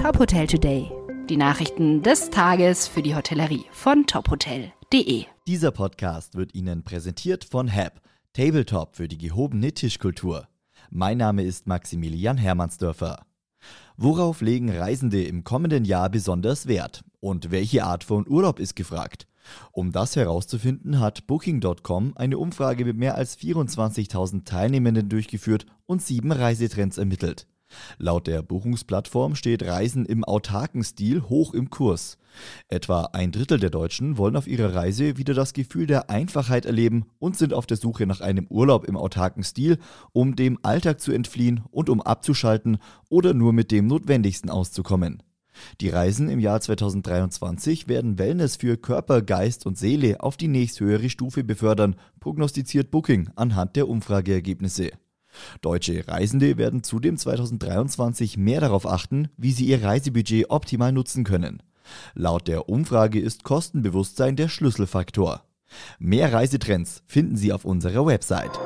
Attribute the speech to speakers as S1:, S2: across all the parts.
S1: Top Hotel Today. Die Nachrichten des Tages für die Hotellerie von tophotel.de.
S2: Dieser Podcast wird Ihnen präsentiert von HAP, Tabletop für die gehobene Tischkultur. Mein Name ist Maximilian Hermannsdörfer. Worauf legen Reisende im kommenden Jahr besonders Wert? Und welche Art von Urlaub ist gefragt? Um das herauszufinden, hat Booking.com eine Umfrage mit mehr als 24.000 Teilnehmenden durchgeführt und sieben Reisetrends ermittelt. Laut der Buchungsplattform steht Reisen im autarken Stil hoch im Kurs. Etwa ein Drittel der Deutschen wollen auf ihrer Reise wieder das Gefühl der Einfachheit erleben und sind auf der Suche nach einem Urlaub im autarken Stil, um dem Alltag zu entfliehen und um abzuschalten oder nur mit dem Notwendigsten auszukommen. Die Reisen im Jahr 2023 werden Wellness für Körper, Geist und Seele auf die nächsthöhere Stufe befördern, prognostiziert Booking anhand der Umfrageergebnisse. Deutsche Reisende werden zudem 2023 mehr darauf achten, wie sie ihr Reisebudget optimal nutzen können. Laut der Umfrage ist Kostenbewusstsein der Schlüsselfaktor. Mehr Reisetrends finden Sie auf unserer Website.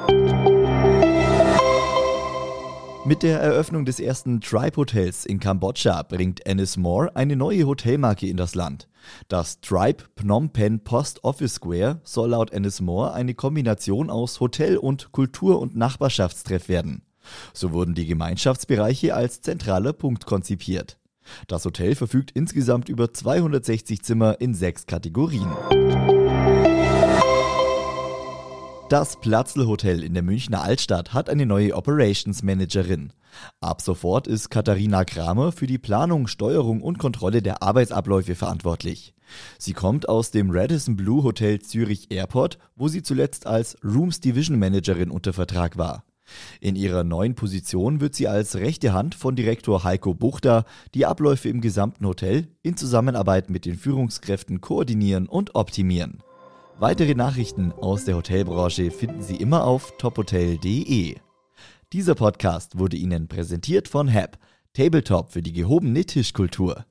S2: Mit der Eröffnung des ersten Tribe Hotels in Kambodscha bringt Ennismore eine neue Hotelmarke in das Land. Das Tribe Phnom Penh Post Office Square soll laut Ennismore eine Kombination aus Hotel und Kultur- und Nachbarschaftstreff werden. So wurden die Gemeinschaftsbereiche als zentraler Punkt konzipiert. Das Hotel verfügt insgesamt über 260 Zimmer in sechs Kategorien. Das Platzl Hotel in der Münchner Altstadt hat eine neue Operations Managerin. Ab sofort ist Katharina Kramer für die Planung, Steuerung und Kontrolle der Arbeitsabläufe verantwortlich. Sie kommt aus dem Radisson Blue Hotel Zürich Airport, wo sie zuletzt als Rooms Division Managerin unter Vertrag war. In ihrer neuen Position wird sie als rechte Hand von Direktor Heiko Buchter die Abläufe im gesamten Hotel in Zusammenarbeit mit den Führungskräften koordinieren und optimieren. Weitere Nachrichten aus der Hotelbranche finden Sie immer auf tophotel.de. Dieser Podcast wurde Ihnen präsentiert von HAP, Tabletop für die gehobene Tischkultur.